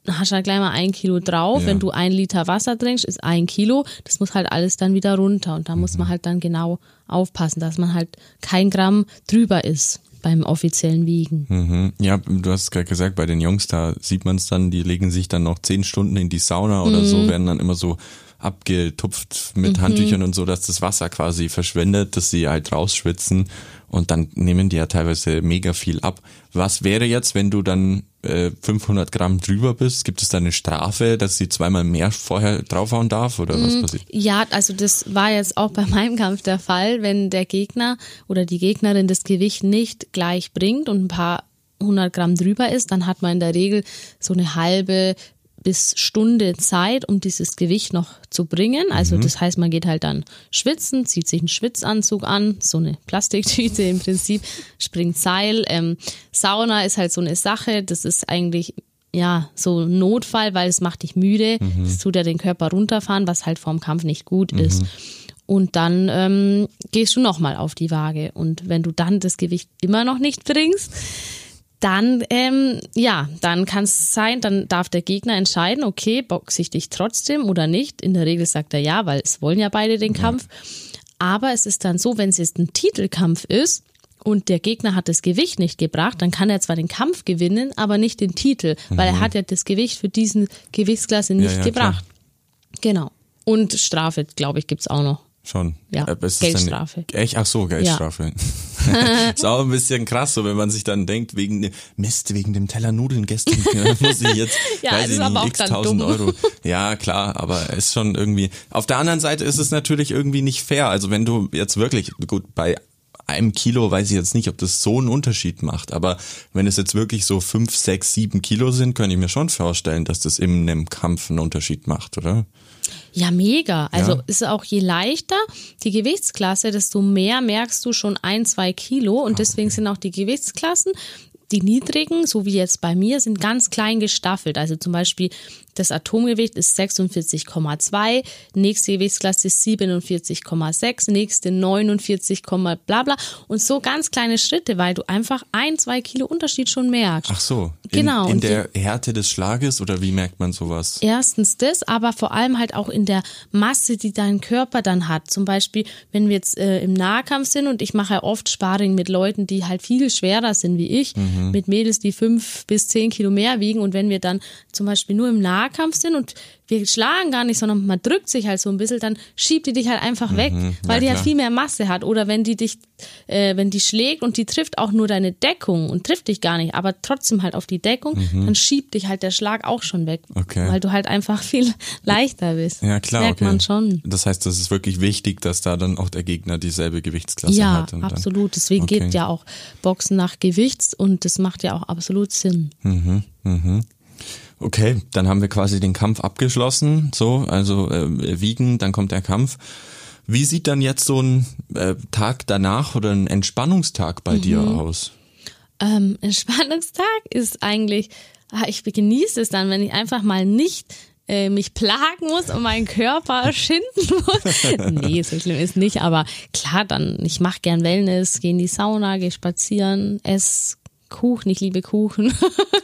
hast halt gleich mal ein Kilo drauf. Ja. Wenn du ein Liter Wasser trinkst, ist ein Kilo. Das muss halt alles dann wieder runter und da muss Mhm. man halt dann genau aufpassen, dass man halt kein Gramm drüber ist beim offiziellen Wiegen. Mhm. Ja, du hast gerade gesagt, bei den Jungs, da sieht man es dann, die legen sich dann noch zehn Stunden in die Sauna oder so, werden dann immer so abgetupft mit Handtüchern und so, dass das Wasser quasi verschwindet, dass sie halt rausschwitzen und dann nehmen die ja teilweise mega viel ab. Was wäre jetzt, wenn du dann äh, 500 Gramm drüber bist? Gibt es da eine Strafe, dass sie zweimal mehr vorher draufhauen darf oder was passiert? Ja, also das war jetzt auch bei meinem Kampf der Fall, wenn der Gegner oder die Gegnerin das Gewicht nicht gleich bringt und ein paar hundert Gramm drüber ist, dann hat man in der Regel so eine halbe bis Stunde Zeit, um dieses Gewicht noch zu bringen. Also das heißt, man geht halt dann schwitzen, zieht sich einen Schwitzanzug an, so eine Plastiktüte im Prinzip, springt Seil. Ähm, Sauna ist halt so eine Sache, das ist eigentlich ja, so ein Notfall, weil es macht dich müde. Es tut ja den Körper runterfahren, was halt vorm Kampf nicht gut ist. Und dann ähm, gehst du nochmal auf die Waage. Und wenn du dann das Gewicht immer noch nicht bringst, dann, ähm, ja, dann kann es sein, dann darf der Gegner entscheiden, okay, boxe ich dich trotzdem oder nicht. In der Regel sagt er ja, weil es wollen ja beide den Kampf. Aber es ist dann so, wenn es jetzt ein Titelkampf ist und der Gegner hat das Gewicht nicht gebracht, dann kann er zwar den Kampf gewinnen, aber nicht den Titel, weil er hat ja das Gewicht für diesen Gewichtsklasse nicht ja, gebracht. Genau. Und Strafe, glaube ich, gibt's auch noch. Schon. Ja, Äh, Geldstrafe. Dann, echt? Ach so, Geldstrafe. ist auch ein bisschen krass, so wenn man sich dann denkt, wegen dem Mist, wegen dem Teller Nudeln gestern muss ich jetzt, Ja, weiß ich nicht, x tausend dumm. Euro. Ja, klar, aber ist schon irgendwie. Auf der anderen Seite ist es natürlich irgendwie nicht fair. Also wenn du jetzt wirklich, gut, bei einem Kilo weiß ich jetzt nicht, ob das so einen Unterschied macht, aber wenn es jetzt wirklich so fünf, sechs, sieben Kilo sind, könnte ich mir schon vorstellen, dass das in einem Kampf einen Unterschied macht, oder? Ja, mega. Also Ja. ist auch je leichter die Gewichtsklasse, desto mehr merkst du schon ein, zwei Kilo. Und deswegen sind auch die Gewichtsklassen, die niedrigen, so wie jetzt bei mir, sind ganz klein gestaffelt. Also zum Beispiel das Atomgewicht ist 46,2, nächste Gewichtsklasse ist 47,6, nächste 49, bla bla. Und so ganz kleine Schritte, weil du einfach ein, zwei Kilo Unterschied schon merkst. Ach so. In, Genau, In der Härte des Schlages oder wie merkt man sowas? Erstens das, aber vor allem halt auch in der Masse, die dein Körper dann hat. Zum Beispiel, wenn wir jetzt äh, im Nahkampf sind und ich mache ja oft Sparring mit Leuten, die halt viel schwerer sind wie ich, mit Mädels, die fünf bis zehn Kilo mehr wiegen und wenn wir dann zum Beispiel nur im Nahkampf sind und wir schlagen gar nicht, sondern man drückt sich halt so ein bisschen, dann schiebt die dich halt einfach weg, weil die halt klar. viel mehr Masse hat. Oder wenn die dich, äh, wenn die schlägt und die trifft auch nur deine Deckung und trifft dich gar nicht, aber trotzdem halt auf die Deckung, dann schiebt dich halt der Schlag auch schon weg. Okay. Weil du halt einfach viel leichter bist. Ja, klar. Das merkt okay. man schon. Das heißt, das ist wirklich wichtig, dass da dann auch der Gegner dieselbe Gewichtsklasse Ja, hat. dann- absolut. Deswegen Okay. geht ja auch Boxen nach Gewichts und das macht ja auch absolut Sinn. Okay, dann haben wir quasi den Kampf abgeschlossen. So, also äh, wiegen, dann kommt der Kampf. Wie sieht dann jetzt so ein äh, Tag danach oder ein Entspannungstag bei dir Mhm. aus? Ähm, Entspannungstag ist eigentlich, ah, ich genieße es dann, wenn ich einfach mal nicht äh, mich plagen muss und meinen Körper schinden muss. nee, so schlimm ist nicht, aber klar, dann, ich mache gern Wellness, gehe in die Sauna, gehe spazieren, esse Kuchen, ich liebe Kuchen.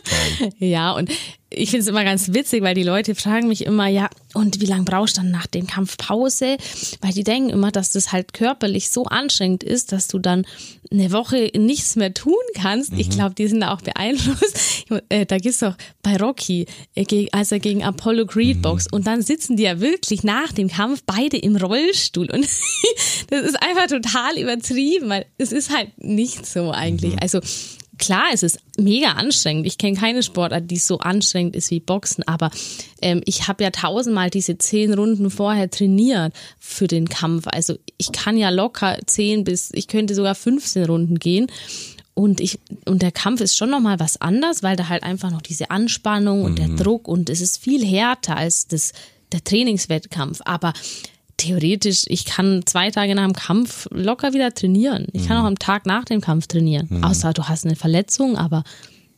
ja, und ich finde es immer ganz witzig, weil die Leute fragen mich immer, ja, und wie lange brauchst du dann nach dem Kampf Pause? Weil die denken immer, dass das halt körperlich so anstrengend ist, dass du dann eine Woche nichts mehr tun kannst. Mhm. Ich glaube, die sind da auch beeinflusst. Äh, da gibt's doch bei Rocky, äh, als er gegen Apollo Creed mhm. boxt. Und dann sitzen die ja wirklich nach dem Kampf beide im Rollstuhl. Und das ist einfach total übertrieben, weil es ist halt nicht so eigentlich. Mhm. Also klar, es ist mega anstrengend. Ich kenne keine Sportart, die so anstrengend ist wie Boxen, aber ähm, ich habe ja tausendmal diese zehn Runden vorher trainiert für den Kampf. Also ich kann ja locker zehn bis, ich könnte sogar 15 Runden gehen. Und ich, und der Kampf ist schon nochmal was anders, weil da halt einfach noch diese Anspannung und mhm. der Druck und es ist viel härter als das, der Trainingswettkampf. Aber theoretisch, ich kann zwei Tage nach dem Kampf locker wieder trainieren. Ich kann mhm. auch am Tag nach dem Kampf trainieren. Mhm. Außer du hast eine Verletzung, aber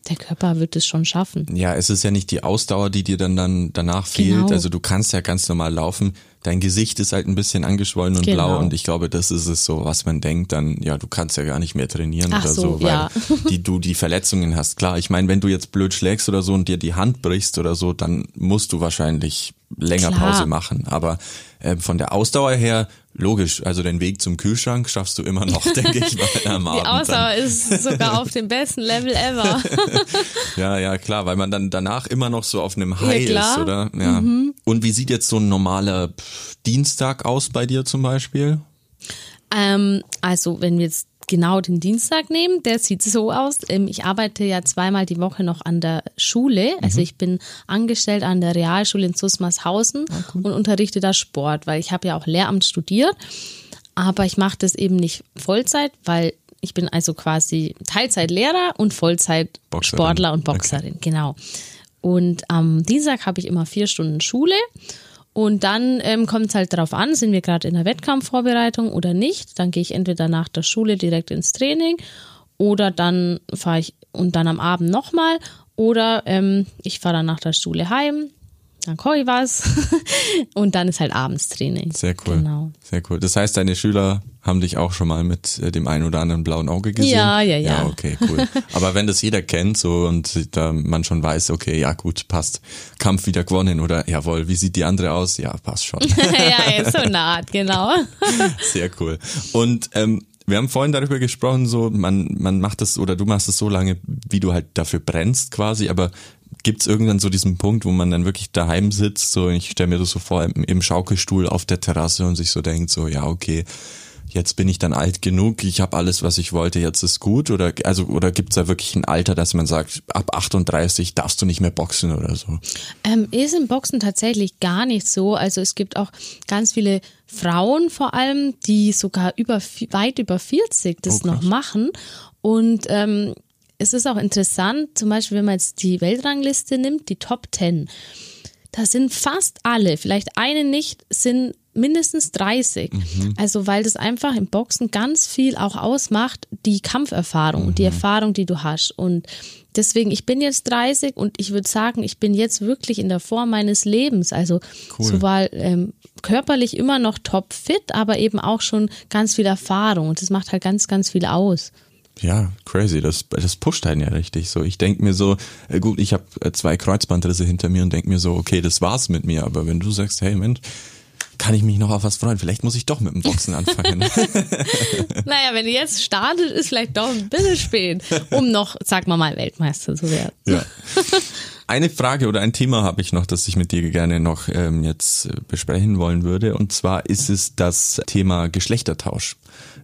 der Körper wird es schon schaffen. Ja, es ist ja nicht die Ausdauer, die dir dann, dann danach fehlt. Genau. Also du kannst ja ganz normal laufen. Dein Gesicht ist halt ein bisschen angeschwollen und genau. blau und ich glaube, das ist es so, was man denkt, dann, ja, du kannst ja gar nicht mehr trainieren Ach oder so, so weil ja. die, du die Verletzungen hast. Klar, ich meine, wenn du jetzt blöd schlägst oder so und dir die Hand brichst oder so, dann musst du wahrscheinlich länger Klar. Pause machen. Aber äh, von der Ausdauer her, logisch, also den Weg zum Kühlschrank schaffst du immer noch, denke ich mal, am Abend. Die Ausdauer dann. ist sogar auf dem besten Level ever. ja, ja, klar, weil man dann danach immer noch so auf einem High ja, ist, oder? Ja. Mhm. Und wie sieht jetzt so ein normaler Dienstag aus bei dir zum Beispiel? Ähm, also, wenn wir jetzt genau den Dienstag nehmen, der sieht so aus. Ähm, ich arbeite ja zweimal die Woche noch an der Schule. Also mhm. ich bin angestellt an der Realschule in Zusmarshausen ah, cool. und unterrichte da Sport, weil ich habe ja auch Lehramt studiert. Aber ich mache das eben nicht Vollzeit, weil ich bin also quasi Teilzeitlehrer und Vollzeit Boxerin. Sportler und Boxerin. Okay. Genau. Und am Dienstag habe ich immer vier Stunden Schule und dann ähm, kommt es halt darauf an, sind wir gerade in der Wettkampfvorbereitung oder nicht. Dann gehe ich entweder nach der Schule direkt ins Training oder dann fahre ich und dann am Abend nochmal oder ähm, ich fahre dann nach der Schule heim, dann koche ich was und dann ist halt abends Training. Sehr cool. Genau. Sehr cool. Das heißt, deine Schüler haben dich auch schon mal mit äh, dem einen oder anderen blauen Auge gesehen? Ja, ja, ja. Ja, okay, cool. Aber wenn das jeder kennt so und da man schon weiß, okay, ja gut, passt, Kampf wieder gewonnen oder jawohl, wie sieht die andere aus? Ja, passt schon. ja, so eine Art, genau. Sehr cool. Und ähm, wir haben vorhin darüber gesprochen, so man man macht das oder du machst es so lange, wie du halt dafür brennst quasi, aber gibt es irgendwann so diesen Punkt, wo man dann wirklich daheim sitzt, so ich stelle mir das so vor, im, im Schaukelstuhl auf der Terrasse und sich so denkt, so ja, okay, jetzt bin ich dann alt genug, ich habe alles, was ich wollte, jetzt ist gut? Oder also oder gibt's da wirklich ein Alter, dass man sagt, ab 38 darfst du nicht mehr boxen oder so? Ähm, ist im Boxen tatsächlich gar nicht so. Also es gibt auch ganz viele Frauen vor allem, die sogar über weit über 40 das oh, noch machen. Und ähm, es ist auch interessant, zum Beispiel, wenn man jetzt die Weltrangliste nimmt, die Top 10. Da sind fast alle, vielleicht eine nicht, sind mindestens 30. Mhm. Also weil das einfach im Boxen ganz viel auch ausmacht, die Kampferfahrung mhm. und die Erfahrung, die du hast. Und deswegen, ich bin jetzt 30 und ich würde sagen, ich bin jetzt wirklich in der Form meines Lebens. Also cool. sowohl ähm, körperlich immer noch top fit, aber eben auch schon ganz viel Erfahrung. Und das macht halt ganz, ganz viel aus. Ja, crazy. Das, das pusht einen ja richtig. So, ich denke mir so, äh, gut, ich habe äh, zwei Kreuzbandrisse hinter mir und denke mir so, okay, das war's mit mir. Aber wenn du sagst, hey Mensch, kann ich mich noch auf was freuen? Vielleicht muss ich doch mit dem Boxen anfangen. naja, wenn ihr jetzt startet, ist vielleicht doch ein bisschen spät, um noch, sag mal mal, Weltmeister zu werden. Ja. Eine Frage oder ein Thema habe ich noch, das ich mit dir gerne noch ähm, jetzt äh, besprechen wollen würde. Und zwar ist es das Thema Geschlechtertausch.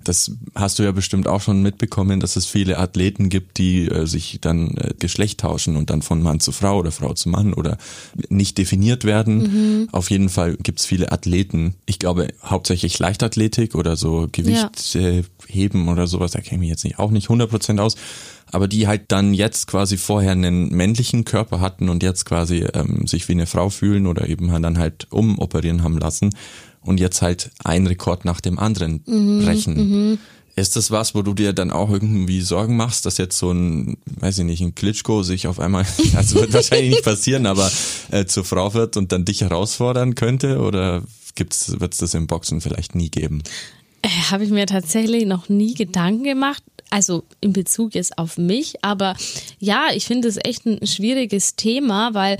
Das hast du ja bestimmt auch schon mitbekommen, dass es viele Athleten gibt, die äh, sich dann äh, Geschlecht tauschen und dann von Mann zu Frau oder Frau zu Mann oder nicht definiert werden. Mhm. Auf jeden Fall gibt es viele Athleten. Ich glaube hauptsächlich Leichtathletik oder so Gewicht ja. äh, heben oder sowas. Da kenne ich mich jetzt nicht auch nicht 100% aus aber die halt dann jetzt quasi vorher einen männlichen Körper hatten und jetzt quasi ähm, sich wie eine Frau fühlen oder eben dann halt umoperieren haben lassen und jetzt halt ein Rekord nach dem anderen mhm, brechen. Mhm. Ist das was, wo du dir dann auch irgendwie Sorgen machst, dass jetzt so ein, weiß ich nicht, ein Klitschko sich auf einmal, also wird wahrscheinlich nicht passieren, aber äh, zur Frau wird und dann dich herausfordern könnte? Oder gibt's, wird's das im Boxen vielleicht nie geben? Äh, Habe ich mir tatsächlich noch nie Gedanken gemacht. Also in Bezug jetzt auf mich, aber ja, ich finde es echt ein schwieriges Thema, weil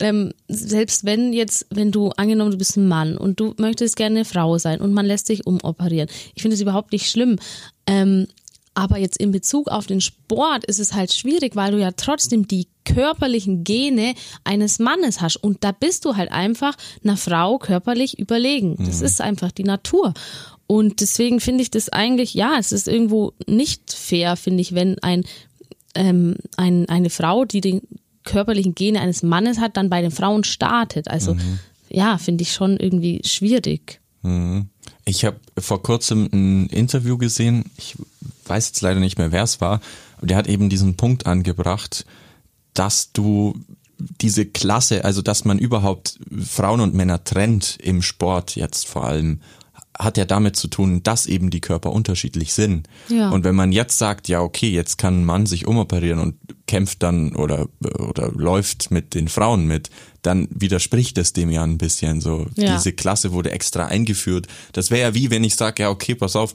ähm, selbst wenn jetzt, wenn du angenommen, du bist ein Mann und du möchtest gerne eine Frau sein und man lässt sich umoperieren, ich finde es überhaupt nicht schlimm. Ähm, aber jetzt in Bezug auf den Sport ist es halt schwierig, weil du ja trotzdem die körperlichen Gene eines Mannes hast. Und da bist du halt einfach einer Frau körperlich überlegen. Das mhm. ist einfach die Natur. Und deswegen finde ich das eigentlich, ja, es ist irgendwo nicht fair, finde ich, wenn ein, ähm, ein, eine Frau, die den körperlichen Gene eines Mannes hat, dann bei den Frauen startet. Also mhm. ja, finde ich schon irgendwie schwierig. Mhm. Ich habe vor kurzem ein Interview gesehen, ich weiß jetzt leider nicht mehr, wer es war, aber der hat eben diesen Punkt angebracht, dass du diese Klasse, also dass man überhaupt Frauen und Männer trennt im Sport jetzt vor allem, hat ja damit zu tun, dass eben die Körper unterschiedlich sind. Ja. Und wenn man jetzt sagt, ja, okay, jetzt kann ein Mann sich umoperieren und kämpft dann oder, oder läuft mit den Frauen mit, dann widerspricht es dem ja ein bisschen. So, ja. diese Klasse wurde extra eingeführt. Das wäre ja wie, wenn ich sage, ja, okay, pass auf,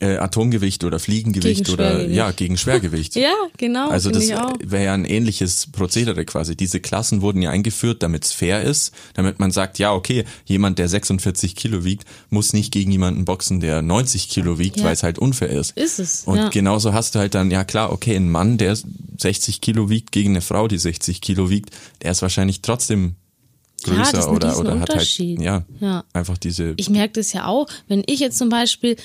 äh, Atomgewicht oder Fliegengewicht oder ja gegen Schwergewicht. ja, genau. Also das wäre ja ein ähnliches Prozedere quasi. Diese Klassen wurden ja eingeführt, damit es fair ist, damit man sagt, ja okay, jemand der 46 Kilo wiegt, muss nicht gegen jemanden boxen, der 90 Kilo wiegt, ja. weil es halt unfair ist. Ist es. Und ja. genauso hast du halt dann, ja klar, okay, ein Mann, der 60 Kilo wiegt gegen eine Frau, die 60 Kilo wiegt, der ist wahrscheinlich trotzdem größer ja, oder, oder hat halt ja, ja, einfach diese. Ich merke das ja auch, wenn ich jetzt zum Beispiel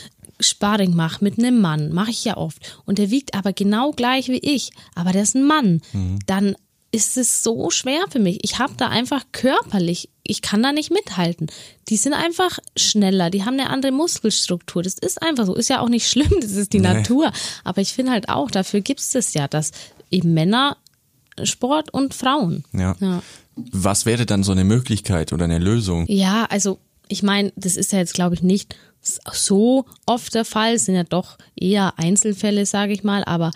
Sparring mache mit einem Mann, mache ich ja oft, und der wiegt aber genau gleich wie ich, aber der ist ein Mann, mhm. dann ist es so schwer für mich. Ich habe da einfach körperlich, ich kann da nicht mithalten. Die sind einfach schneller, die haben eine andere Muskelstruktur. Das ist einfach so. Ist ja auch nicht schlimm, das ist die nee. Natur. Aber ich finde halt auch, dafür gibt es das ja, dass eben Männer Sport und Frauen. Ja. ja. Was wäre dann so eine Möglichkeit oder eine Lösung? Ja, also ich meine, das ist ja jetzt, glaube ich, nicht so oft der Fall, es sind ja doch eher Einzelfälle, sage ich mal, aber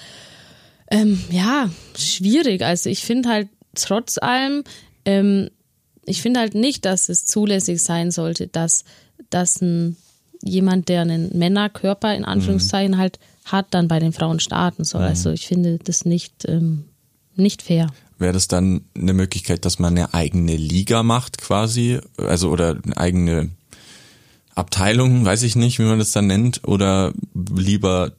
ähm, ja, schwierig. Also ich finde halt trotz allem, ähm, ich finde halt nicht, dass es zulässig sein sollte, dass, dass ein, jemand, der einen Männerkörper in Anführungszeichen mhm. halt hat, dann bei den Frauen starten soll. Mhm. Also ich finde das nicht, ähm, nicht fair. Wäre das dann eine Möglichkeit, dass man eine eigene Liga macht quasi? Also oder eine eigene Abteilung, weiß ich nicht, wie man das dann nennt, oder lieber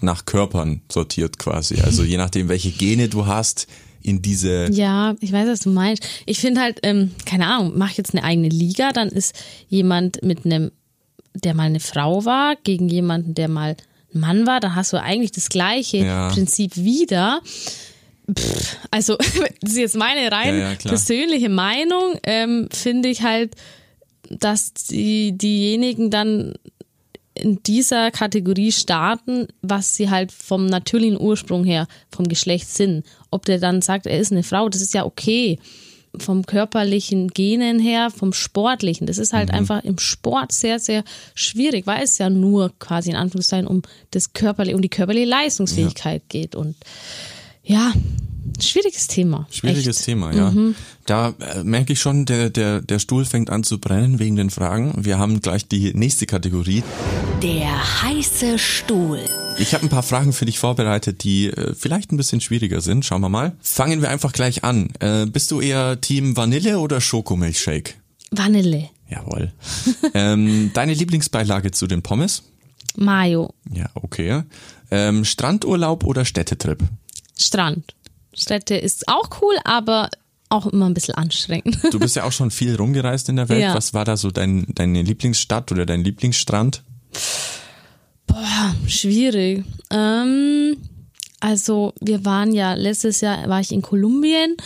nach Körpern sortiert quasi. Also je nachdem, welche Gene du hast, in diese. Ja, ich weiß, was du meinst. Ich finde halt, ähm, keine Ahnung, mach jetzt eine eigene Liga, dann ist jemand mit einem, der mal eine Frau war, gegen jemanden, der mal ein Mann war, dann hast du eigentlich das gleiche ja. Prinzip wieder. Pff, also, das ist jetzt meine rein ja, ja, persönliche Meinung, ähm, finde ich halt, dass die, diejenigen dann in dieser Kategorie starten, was sie halt vom natürlichen Ursprung her, vom Geschlecht sind. Ob der dann sagt, er ist eine Frau, das ist ja okay. Vom körperlichen Genen her, vom sportlichen. Das ist halt mhm. einfach im Sport sehr, sehr schwierig, weil es ja nur quasi in Anführungszeichen um das körperliche, um die körperliche Leistungsfähigkeit ja. geht. Und ja, Schwieriges Thema. Schwieriges Echt. Thema, ja. Mhm. Da äh, merke ich schon, der, der, der Stuhl fängt an zu brennen wegen den Fragen. Wir haben gleich die nächste Kategorie. Der heiße Stuhl. Ich habe ein paar Fragen für dich vorbereitet, die äh, vielleicht ein bisschen schwieriger sind. Schauen wir mal. Fangen wir einfach gleich an. Äh, bist du eher Team Vanille oder Schokomilchshake? Vanille. Jawohl. ähm, deine Lieblingsbeilage zu den Pommes? Mayo. Ja, okay. Ähm, Strandurlaub oder Städtetrip? Strand. Städte ist auch cool, aber auch immer ein bisschen anstrengend. Du bist ja auch schon viel rumgereist in der Welt. Ja. Was war da so dein, deine Lieblingsstadt oder dein Lieblingsstrand? Boah, schwierig. Ähm, also wir waren ja, letztes Jahr war ich in Kolumbien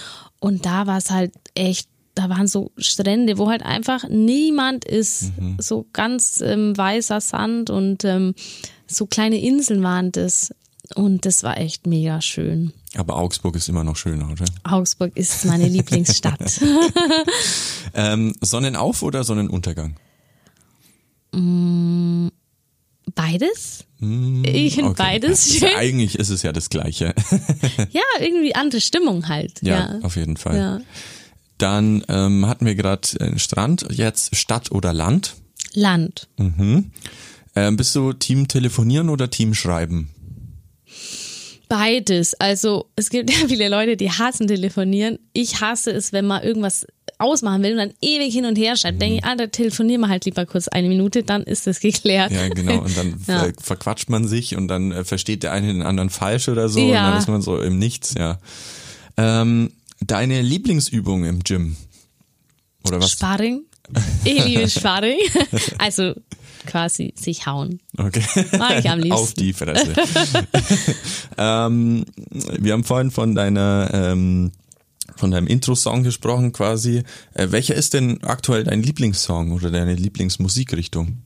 und da war es halt echt, da waren so Strände, wo halt einfach niemand ist. Mhm. So ganz ähm, weißer Sand und ähm, so kleine Inseln waren das. Und das war echt mega schön. Aber Augsburg ist immer noch schöner, oder? Augsburg ist meine Lieblingsstadt. ähm, Sonnenauf- oder Sonnenuntergang? Mm, beides. Mm, ich finde okay. beides schön. Ja, eigentlich ist es ja das Gleiche. ja, irgendwie andere Stimmung halt. Ja, ja. auf jeden Fall. Ja. Dann ähm, hatten wir gerade äh, Strand, jetzt Stadt oder Land? Land. Mhm. Ähm, bist du Team telefonieren oder Team schreiben? Beides. Also es gibt ja viele Leute, die hassen telefonieren. Ich hasse es, wenn man irgendwas ausmachen will und dann ewig hin und her schreibt. Mhm. Denke ich, ah, da telefonieren wir halt lieber kurz eine Minute, dann ist das geklärt. Ja, genau. Und dann Ja. ver verquatscht man sich und dann äh, versteht der eine den anderen falsch oder so. Und Ja. dann ist man so im Nichts, ja. Ähm, deine Lieblingsübung im Gym? Oder was? Sparring. Ich liebe Sparring. Also quasi sich hauen. Okay. Mag ich am liebsten. Auf die Fresse. ähm, wir haben vorhin von deiner ähm, von deinem Intro-Song gesprochen quasi. Äh, welcher ist denn aktuell dein Lieblingssong oder deine Lieblingsmusikrichtung?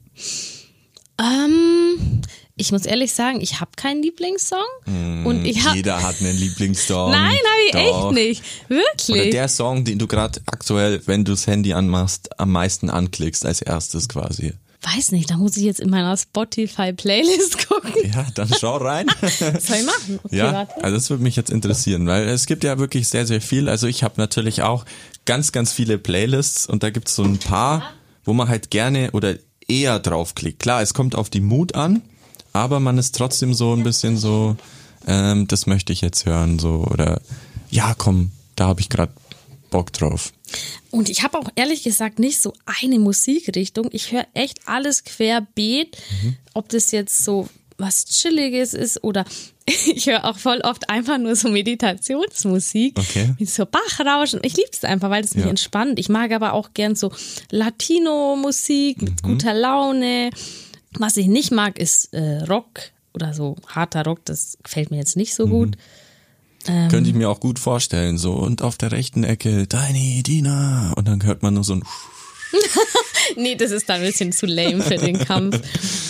Ähm, ich muss ehrlich sagen, ich habe keinen Lieblingssong. und ich habe. Hm, Jeder hat einen Lieblingssong. Nein, habe ich Doch. echt nicht. Oder Wirklich. der Song, den du gerade aktuell, wenn du das Handy anmachst, am meisten anklickst als erstes quasi. Weiß nicht, da muss ich jetzt in meiner Spotify-Playlist gucken. Ja, dann schau rein. Was soll ich machen? Okay, Ja, warte. also das würde mich jetzt interessieren, weil es gibt ja wirklich sehr, sehr viel. Also ich habe natürlich auch ganz, ganz viele Playlists und da gibt's so ein paar, wo man halt gerne oder eher draufklickt. Klar, es kommt auf die Mut an, aber man ist trotzdem so ein bisschen so, ähm, das möchte ich jetzt hören, so oder ja, komm, da habe ich gerade Bock drauf. Und ich habe auch ehrlich gesagt nicht so eine Musikrichtung. Ich höre echt alles querbeet, Mhm. ob das jetzt so was Chilliges ist oder ich höre auch voll oft einfach nur so Meditationsmusik Okay. mit so Bachrauschen. Ich liebe es einfach, weil es mich Ja. entspannt. Ich mag aber auch gern so Latino-Musik mit Mhm. guter Laune. Was ich nicht mag, ist äh, Rock oder so harter Rock. Das gefällt mir jetzt nicht so Mhm. gut. Ähm. Könnte ich mir auch gut vorstellen, so und auf der rechten Ecke Deine Dina und dann hört man nur so ein Nee, das ist dann ein bisschen zu lame für den Kampf.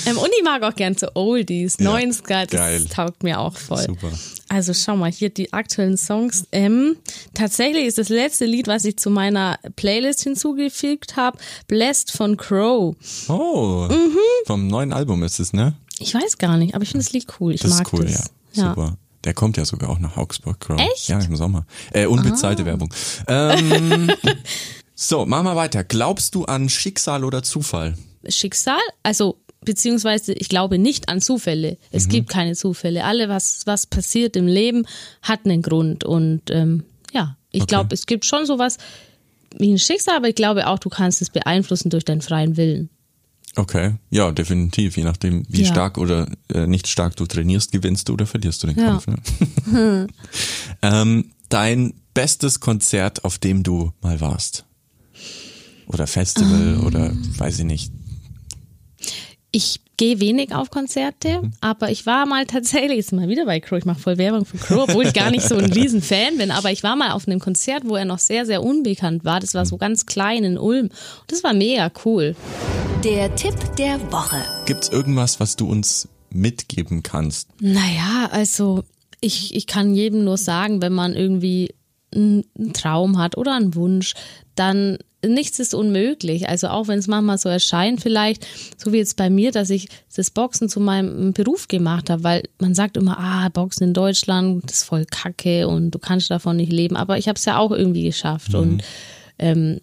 Ähm, und ich mag auch gern so Oldies, Ja, 90er, das geil. taugt mir auch voll. Super. Also schau mal, hier die aktuellen Songs. Ähm, tatsächlich ist das letzte Lied, was ich zu meiner Playlist hinzugefügt habe, Blessed von Crow. Oh, Mhm. vom neuen Album ist es, ne? Ich weiß gar nicht, aber ich finde das Lied cool. Ich Das mag ist cool, das. ja. Super. Der kommt ja sogar auch nach Augsburg, Crow. Echt? Ja, im Sommer. Äh, unbezahlte Werbung. Ähm, so, machen wir weiter. Glaubst du an Schicksal oder Zufall? Schicksal, also beziehungsweise ich glaube nicht an Zufälle. Es gibt keine Zufälle. Alle, was, was passiert im Leben, hat einen Grund. Und ähm, ja, ich Okay. glaube, es gibt schon sowas wie ein Schicksal, aber ich glaube auch, du kannst es beeinflussen durch deinen freien Willen. Okay, ja, definitiv. Je nachdem, wie Ja. stark oder äh, nicht stark du trainierst, gewinnst du oder verlierst du den Ja. Kampf. Ne? ähm, dein bestes Konzert, auf dem du mal warst? Oder Festival Ähm. oder weiß ich nicht. Ich gehe wenig auf Konzerte, Mhm. aber ich war mal tatsächlich, jetzt mal wieder bei Crow, ich mache voll Werbung für Crow, obwohl ich gar nicht so ein riesen Fan bin, aber ich war mal auf einem Konzert, wo er noch sehr, sehr unbekannt war. Das war Mhm. so ganz klein in Ulm. Und das war mega cool. Der Tipp der Woche. Gibt's irgendwas, was du uns mitgeben kannst? Naja, also ich, ich kann jedem nur sagen, wenn man irgendwie einen Traum hat oder einen Wunsch, dann nichts ist unmöglich. Also auch wenn es manchmal so erscheint, vielleicht, so wie jetzt bei mir, dass ich das Boxen zu meinem Beruf gemacht habe, weil man sagt immer, ah, Boxen in Deutschland, das ist voll Kacke und du kannst davon nicht leben. Aber ich habe es ja auch irgendwie geschafft. Und ähm,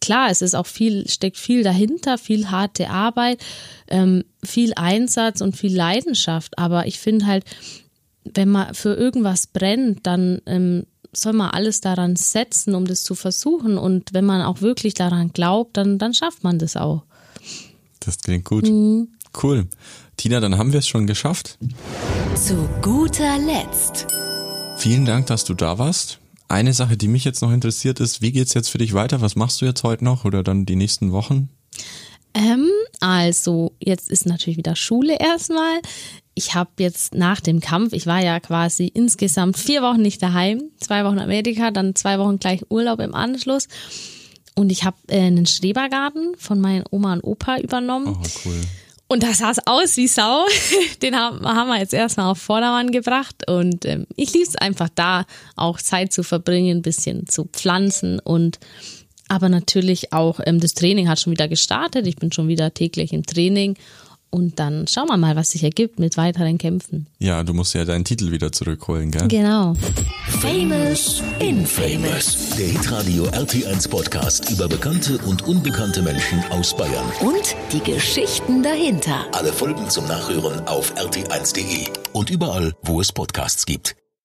klar, es ist auch viel, steckt viel dahinter, viel harte Arbeit, ähm, viel Einsatz und viel Leidenschaft. Aber ich finde halt, wenn man für irgendwas brennt, dann ähm, soll man alles daran setzen, um das zu versuchen. Und wenn man auch wirklich daran glaubt, dann, dann schafft man das auch. Das klingt gut. Mhm. Cool. Tina, dann haben wir es schon geschafft. Zu guter Letzt. Vielen Dank, dass du da warst. Eine Sache, die mich jetzt noch interessiert ist, wie geht's jetzt für dich weiter? Was machst du jetzt heute noch oder dann die nächsten Wochen? Ähm, also, jetzt ist natürlich wieder Schule erstmal. Ich habe jetzt nach dem Kampf, ich war ja quasi insgesamt vier Wochen nicht daheim, zwei Wochen Amerika, dann zwei Wochen gleich Urlaub im Anschluss. Und ich habe äh, einen Schrebergarten von meinen Oma und Opa übernommen. Oh, cool. Und das sah aus wie Sau. Den haben, haben wir jetzt erstmal auf Vordermann gebracht. Und ähm, ich liebe es einfach da, auch Zeit zu verbringen, ein bisschen zu pflanzen und aber natürlich auch ähm, das Training hat schon wieder gestartet. Ich bin schon wieder täglich im Training. und dann schauen wir mal, was sich ergibt mit weiteren Kämpfen. Ja, du musst ja deinen Titel wieder zurückholen, gell? Genau. Famous Infamous. Der Hitradio RT1 Podcast über bekannte und unbekannte Menschen aus Bayern. Und die Geschichten dahinter. Alle Folgen zum Nachhören auf rt1.de und überall, wo es Podcasts gibt.